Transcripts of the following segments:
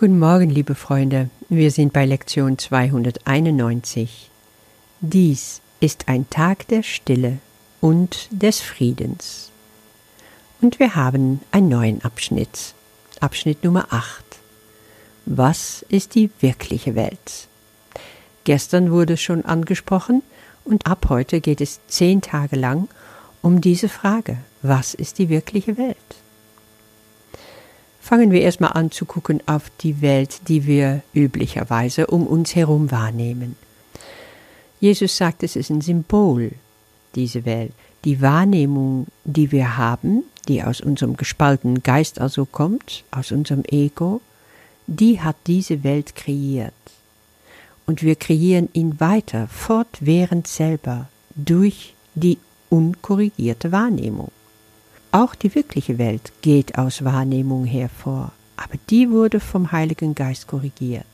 Guten Morgen, liebe Freunde. Wir sind bei Lektion 291. Dies ist ein Tag der Stille und des Friedens. Und wir haben einen neuen Abschnitt. Abschnitt Nummer 8. Was ist die wirkliche Welt? Gestern wurde es schon angesprochen und ab heute geht es zehn Tage lang um diese Frage. Was ist die wirkliche Welt? Fangen wir erstmal an zu gucken auf die Welt, die wir üblicherweise um uns herum wahrnehmen. Jesus sagt, es ist ein Symbol, diese Welt. Die Wahrnehmung, die wir haben, die aus unserem gespaltenen Geist also kommt, aus unserem Ego, die hat diese Welt kreiert. Und wir kreieren ihn weiter, fortwährend selber, durch die unkorrigierte Wahrnehmung. Auch die wirkliche Welt geht aus Wahrnehmung hervor, aber die wurde vom Heiligen Geist korrigiert.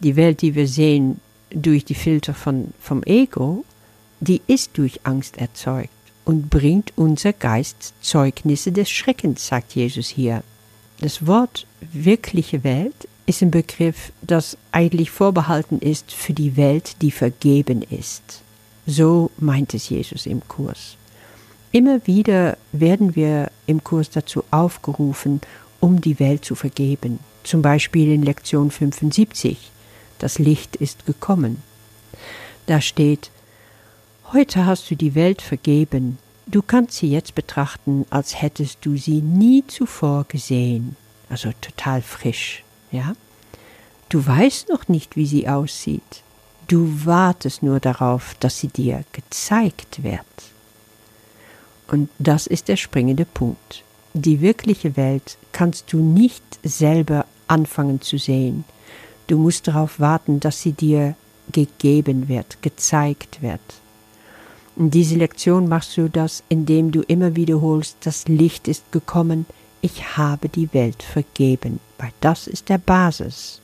Die Welt, die wir sehen durch die Filter von, vom Ego, die ist durch Angst erzeugt und bringt unser Geist Zeugnisse des Schreckens, sagt Jesus hier. Das Wort wirkliche Welt ist ein Begriff, das eigentlich vorbehalten ist für die Welt, die vergeben ist. So meint es Jesus im Kurs. Immer wieder werden wir im Kurs dazu aufgerufen, um die Welt zu vergeben. Zum Beispiel in Lektion 75. Das Licht ist gekommen. Da steht, Heute hast du die Welt vergeben. Du kannst sie jetzt betrachten, als hättest du sie nie zuvor gesehen. Also total frisch, ja? Du weißt noch nicht, wie sie aussieht. Du wartest nur darauf, dass sie dir gezeigt wird. Und das ist der springende Punkt. Die wirkliche Welt kannst du nicht selber anfangen zu sehen. Du musst darauf warten, dass sie dir gegeben wird, gezeigt wird. In dieser Lektion machst du das, indem du immer wiederholst, das Licht ist gekommen, ich habe die Welt vergeben, weil das ist der Basis.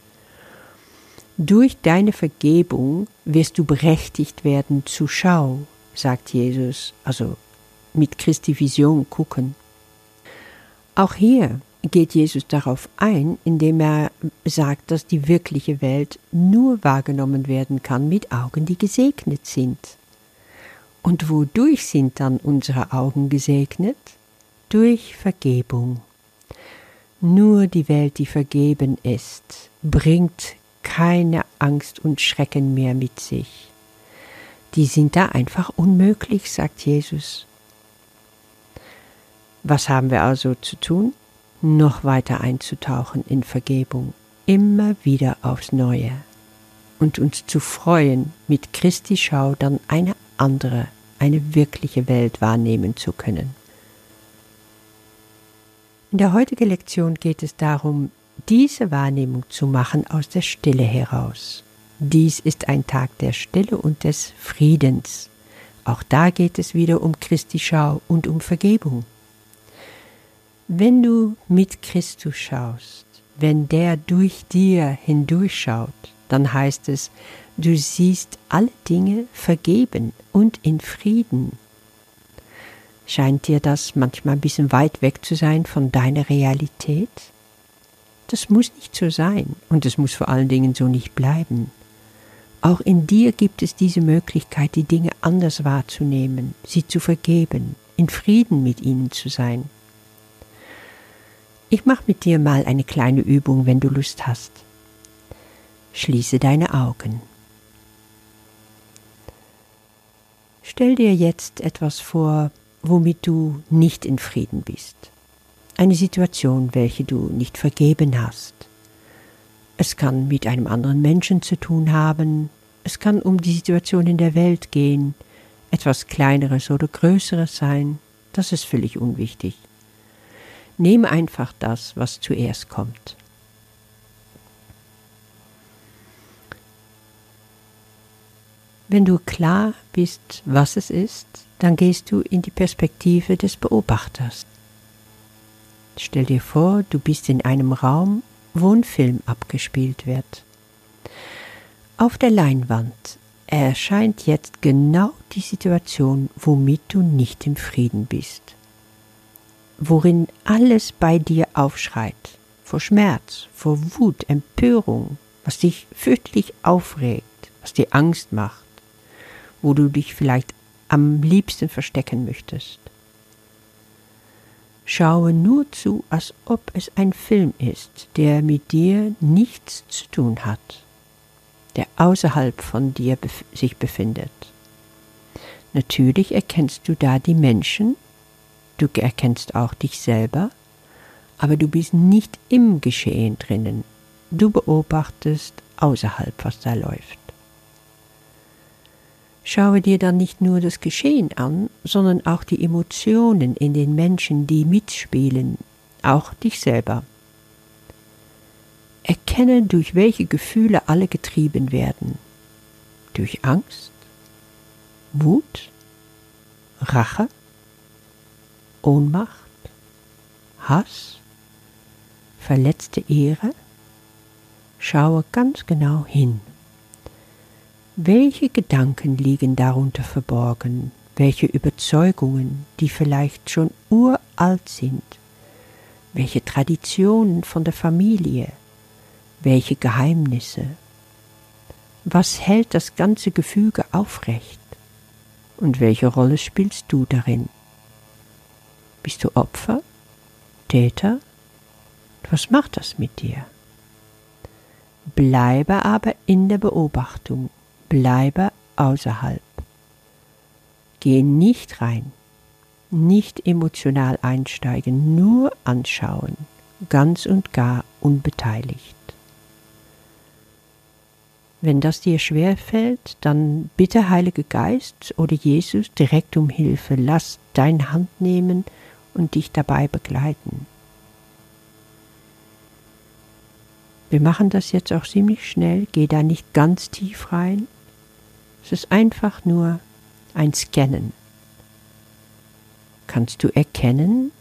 Durch deine Vergebung wirst du berechtigt werden zur Schau, sagt Jesus, also mit Christi Vision gucken. Auch hier geht Jesus darauf ein, indem er sagt, dass die wirkliche Welt nur wahrgenommen werden kann mit Augen, die gesegnet sind. Und wodurch sind dann unsere Augen gesegnet? Durch Vergebung. Nur die Welt, die vergeben ist, bringt keine Angst und Schrecken mehr mit sich. Die sind da einfach unmöglich, sagt Jesus. Was haben wir also zu tun? Noch weiter einzutauchen in Vergebung, immer wieder aufs Neue und uns zu freuen, mit Christi Schau dann eine andere, eine wirkliche Welt wahrnehmen zu können. In der heutigen Lektion geht es darum, diese Wahrnehmung zu machen aus der Stille heraus. Dies ist ein Tag der Stille und des Friedens. Auch da geht es wieder um Christi Schau und um Vergebung. Wenn du mit Christus schaust, wenn der durch dir hindurchschaut, dann heißt es, du siehst alle Dinge vergeben und in Frieden. Scheint dir das manchmal ein bisschen weit weg zu sein von deiner Realität? Das muss nicht so sein und es muss vor allen Dingen so nicht bleiben. Auch in dir gibt es diese Möglichkeit, die Dinge anders wahrzunehmen, sie zu vergeben, in Frieden mit ihnen zu sein. Ich mache mit dir mal eine kleine Übung, wenn du Lust hast. Schließe deine Augen. Stell dir jetzt etwas vor, womit du nicht in Frieden bist. Eine Situation, welche du nicht vergeben hast. Es kann mit einem anderen Menschen zu tun haben, es kann um die Situation in der Welt gehen, etwas Kleineres oder Größeres sein, das ist völlig unwichtig. Nimm einfach das, was zuerst kommt. Wenn du klar bist, was es ist, dann gehst du in die Perspektive des Beobachters. Stell dir vor, du bist in einem Raum, wo ein Film abgespielt wird. Auf der Leinwand erscheint jetzt genau die Situation, womit du nicht im Frieden bist worin alles bei dir aufschreit, vor Schmerz, vor Wut, Empörung, was dich fürchterlich aufregt, was dir Angst macht, wo du dich vielleicht am liebsten verstecken möchtest. Schaue nur zu, als ob es ein Film ist, der mit dir nichts zu tun hat, der außerhalb von dir bef sich befindet. Natürlich erkennst du da die Menschen, du erkennst auch dich selber, aber du bist nicht im Geschehen drinnen, du beobachtest außerhalb, was da läuft. Schaue dir dann nicht nur das Geschehen an, sondern auch die Emotionen in den Menschen, die mitspielen, auch dich selber. Erkenne, durch welche Gefühle alle getrieben werden. Durch Angst, Wut, Rache, Ohnmacht, Hass, verletzte Ehre? Schaue ganz genau hin. Welche Gedanken liegen darunter verborgen? Welche Überzeugungen, die vielleicht schon uralt sind? Welche Traditionen von der Familie? Welche Geheimnisse? Was hält das ganze Gefüge aufrecht? Und welche Rolle spielst du darin? Bist du Opfer? Täter? Was macht das mit dir? Bleibe aber in der Beobachtung bleibe außerhalb. Gehe nicht rein, nicht emotional einsteigen, nur anschauen, ganz und gar unbeteiligt. Wenn das dir schwer fällt, dann bitte Heilige Geist oder Jesus direkt um Hilfe. Lass deine Hand nehmen und dich dabei begleiten. Wir machen das jetzt auch ziemlich schnell, geh da nicht ganz tief rein, es ist einfach nur ein Scannen. Kannst du erkennen,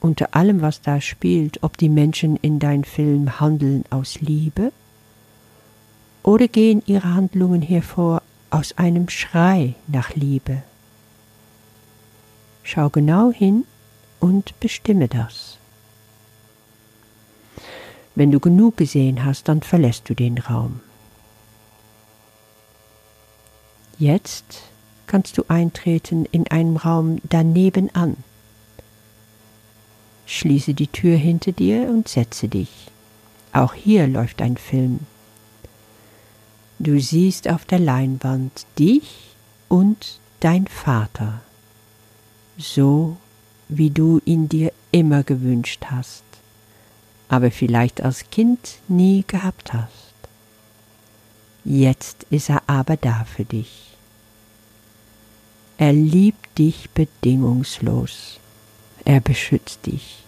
unter allem, was da spielt, ob die Menschen in deinem Film handeln aus Liebe oder gehen ihre Handlungen hervor aus einem Schrei nach Liebe? Schau genau hin und bestimme das. Wenn du genug gesehen hast, dann verlässt du den Raum. Jetzt kannst du eintreten in einem Raum daneben an. Schließe die Tür hinter dir und setze dich. Auch hier läuft ein Film. Du siehst auf der Leinwand dich und dein Vater, so wie du ihn dir immer gewünscht hast, aber vielleicht als Kind nie gehabt hast. Jetzt ist er aber da für dich. Er liebt dich bedingungslos. Er beschützt dich.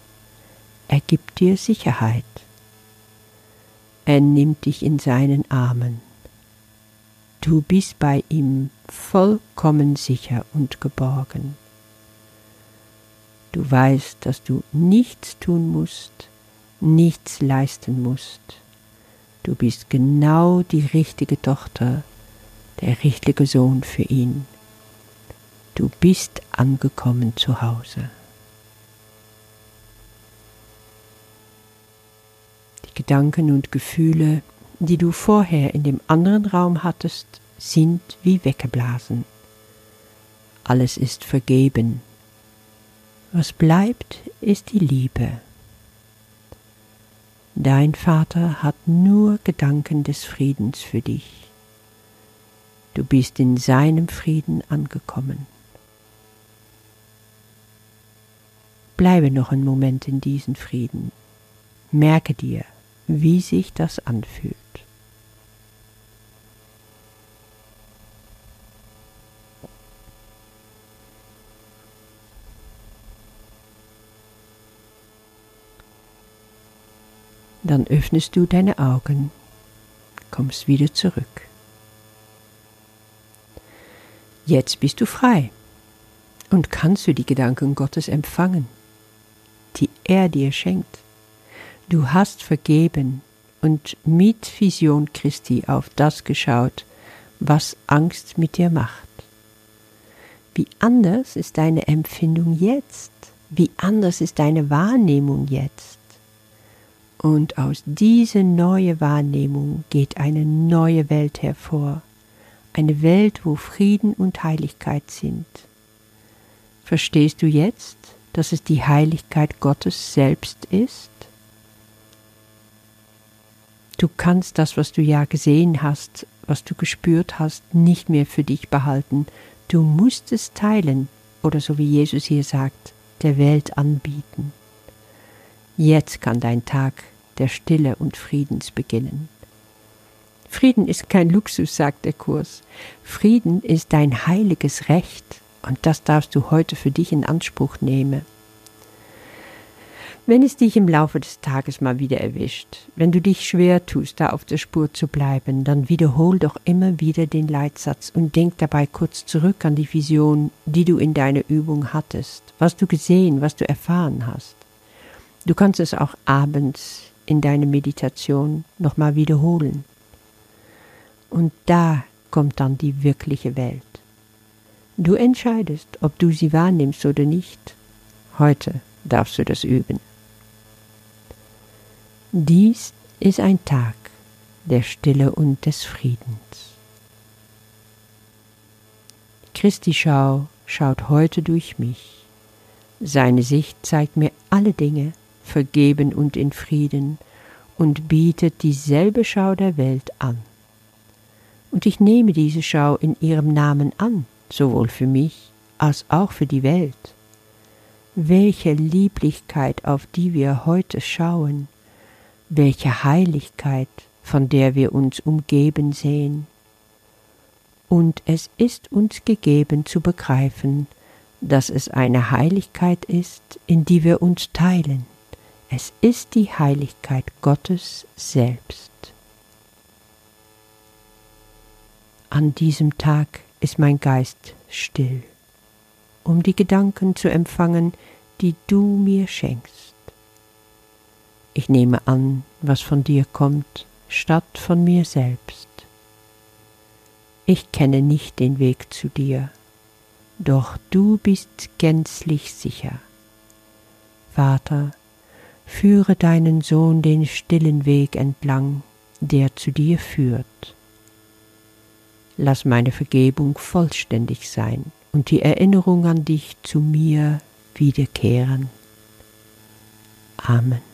Er gibt dir Sicherheit. Er nimmt dich in seinen Armen. Du bist bei ihm vollkommen sicher und geborgen. Du weißt, dass du nichts tun musst, nichts leisten musst. Du bist genau die richtige Tochter, der richtige Sohn für ihn. Du bist angekommen zu Hause. Die Gedanken und Gefühle, die du vorher in dem anderen Raum hattest, sind wie weggeblasen. Alles ist vergeben. Was bleibt, ist die Liebe. Dein Vater hat nur Gedanken des Friedens für dich. Du bist in seinem Frieden angekommen. Bleibe noch einen Moment in diesem Frieden. Merke dir, wie sich das anfühlt. Dann öffnest du deine Augen, kommst wieder zurück. Jetzt bist du frei und kannst du die Gedanken Gottes empfangen, die er dir schenkt. Du hast vergeben und mit Vision Christi auf das geschaut, was Angst mit dir macht. Wie anders ist deine Empfindung jetzt? Wie anders ist deine Wahrnehmung jetzt? Und aus dieser neuen Wahrnehmung geht eine neue Welt hervor, eine Welt, wo Frieden und Heiligkeit sind. Verstehst du jetzt, dass es die Heiligkeit Gottes selbst ist? Du kannst das, was du ja gesehen hast, was du gespürt hast, nicht mehr für dich behalten. Du musst es teilen oder so wie Jesus hier sagt, der Welt anbieten. Jetzt kann dein Tag der Stille und Friedens beginnen. Frieden ist kein Luxus, sagt der Kurs. Frieden ist dein heiliges Recht und das darfst du heute für dich in Anspruch nehmen. Wenn es dich im Laufe des Tages mal wieder erwischt, wenn du dich schwer tust, da auf der Spur zu bleiben, dann wiederhol doch immer wieder den Leitsatz und denk dabei kurz zurück an die Vision, die du in deiner Übung hattest, was du gesehen, was du erfahren hast. Du kannst es auch abends in deiner Meditation nochmal wiederholen. Und da kommt dann die wirkliche Welt. Du entscheidest, ob du sie wahrnimmst oder nicht. Heute darfst du das üben. Dies ist ein Tag der Stille und des Friedens. Christi Schau schaut heute durch mich. Seine Sicht zeigt mir alle Dinge, vergeben und in Frieden, und bietet dieselbe Schau der Welt an. Und ich nehme diese Schau in ihrem Namen an, sowohl für mich als auch für die Welt. Welche Lieblichkeit, auf die wir heute schauen, welche Heiligkeit, von der wir uns umgeben sehen. Und es ist uns gegeben zu begreifen, dass es eine Heiligkeit ist, in die wir uns teilen. Es ist die Heiligkeit Gottes selbst. An diesem Tag ist mein Geist still, um die Gedanken zu empfangen, die du mir schenkst. Ich nehme an, was von dir kommt, statt von mir selbst. Ich kenne nicht den Weg zu dir, doch du bist gänzlich sicher. Vater, führe deinen Sohn den stillen Weg entlang, der zu dir führt. Lass meine Vergebung vollständig sein und die Erinnerung an dich zu mir wiederkehren. Amen.